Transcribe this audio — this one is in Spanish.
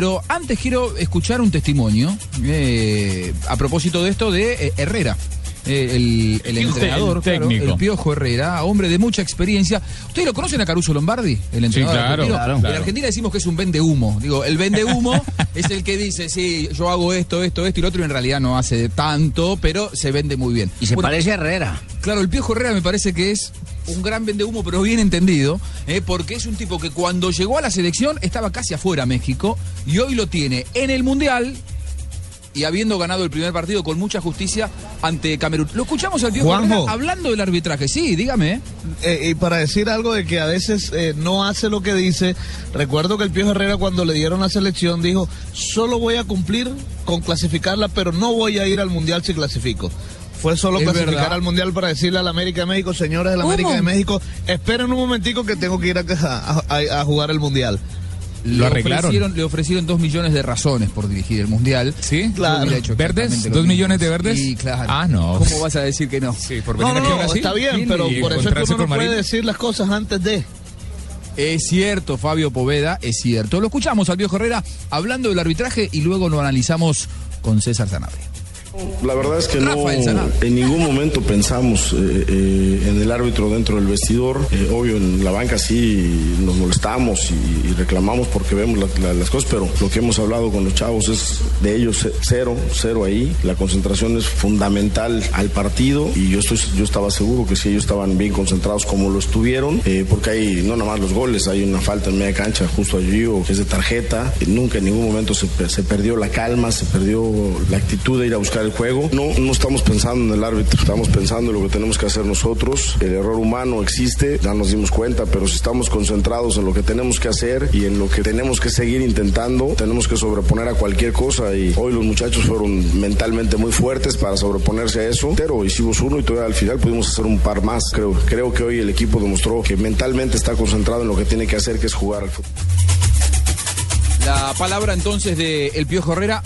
Pero antes quiero escuchar un testimonio eh, a propósito de esto de eh, Herrera. eh, el, el entrenador, el claro, técnico. el Piojo Herrera, hombre de mucha experiencia. ¿Ustedes lo conocen a Caruso Lombardi? El entrenador claro, argentino? claro, En claro. Argentina decimos que es un vende humo. Digo, el vende humo es el que dice, sí, yo hago esto, esto, esto y lo otro, y en realidad no hace tanto, pero se vende muy bien. Y se Bueno, parece a Herrera. Claro, el Piojo Herrera me parece que es un gran vendehumo, pero bien entendido, ¿eh? porque es un tipo que cuando llegó a la selección estaba casi afuera México y hoy lo tiene en el Mundial y habiendo ganado el primer partido con mucha justicia ante Camerún. Lo escuchamos al Piojo Juanjo. Hablando del arbitraje. Sí, dígame. ¿eh? Eh, y para decir algo de que a veces eh, no hace lo que dice, recuerdo que el Piojo Herrera cuando le dieron la selección dijo, solo voy a cumplir con clasificarla, pero no voy a ir al Mundial si clasifico. Fue solo Es clasificar verdad. al Mundial para decirle a la América de México, señores de la ¿Cómo? América de México, esperen un momentico que tengo que ir a, a- a- a jugar el Mundial. Le arreglaron. Ofrecieron, le ofrecieron dos millones de razones por dirigir el Mundial. ¿Sí? Claro. Hecho ¿Verdes? lo ¿Dos mismo. millones de verdes? Sí, claro. Ah, no. ¿Cómo vas a decir que no? Sí, por No, venir no, no, Brasil. está bien, pero por eso es que uno no puede decir las cosas antes de... Es cierto, Fabio Poveda, es cierto. Lo escuchamos al viejo Herrera hablando del arbitraje y luego lo analizamos con César Sanabria. La verdad es que no, en ningún momento pensamos eh, eh, en el árbitro dentro del vestidor. Eh, obvio, en la banca sí nos molestamos y, y reclamamos porque vemos la- la- las cosas, pero lo que hemos hablado con los chavos es de ellos cero, cero ahí. La concentración es fundamental al partido y yo, estoy, yo estaba seguro que si ellos estaban bien concentrados como lo estuvieron, porque hay no nada más los goles, hay una falta en media cancha justo a Gio que es de tarjeta. Nunca en ningún momento se, se perdió la calma, se perdió la actitud de ir a el juego. No, no estamos pensando en el árbitro, estamos pensando en lo que tenemos que hacer nosotros. El error humano existe, ya nos dimos cuenta, pero si estamos concentrados en lo que tenemos que hacer y en lo que tenemos que seguir intentando, tenemos que sobreponer a cualquier cosa y hoy los muchachos fueron mentalmente muy fuertes para sobreponerse a eso, pero hicimos uno y todavía al final pudimos hacer un par más. Creo, creo que hoy el equipo demostró que mentalmente está concentrado en lo que tiene que hacer, que es jugar al fútbol. La palabra entonces de El Piojo Herrera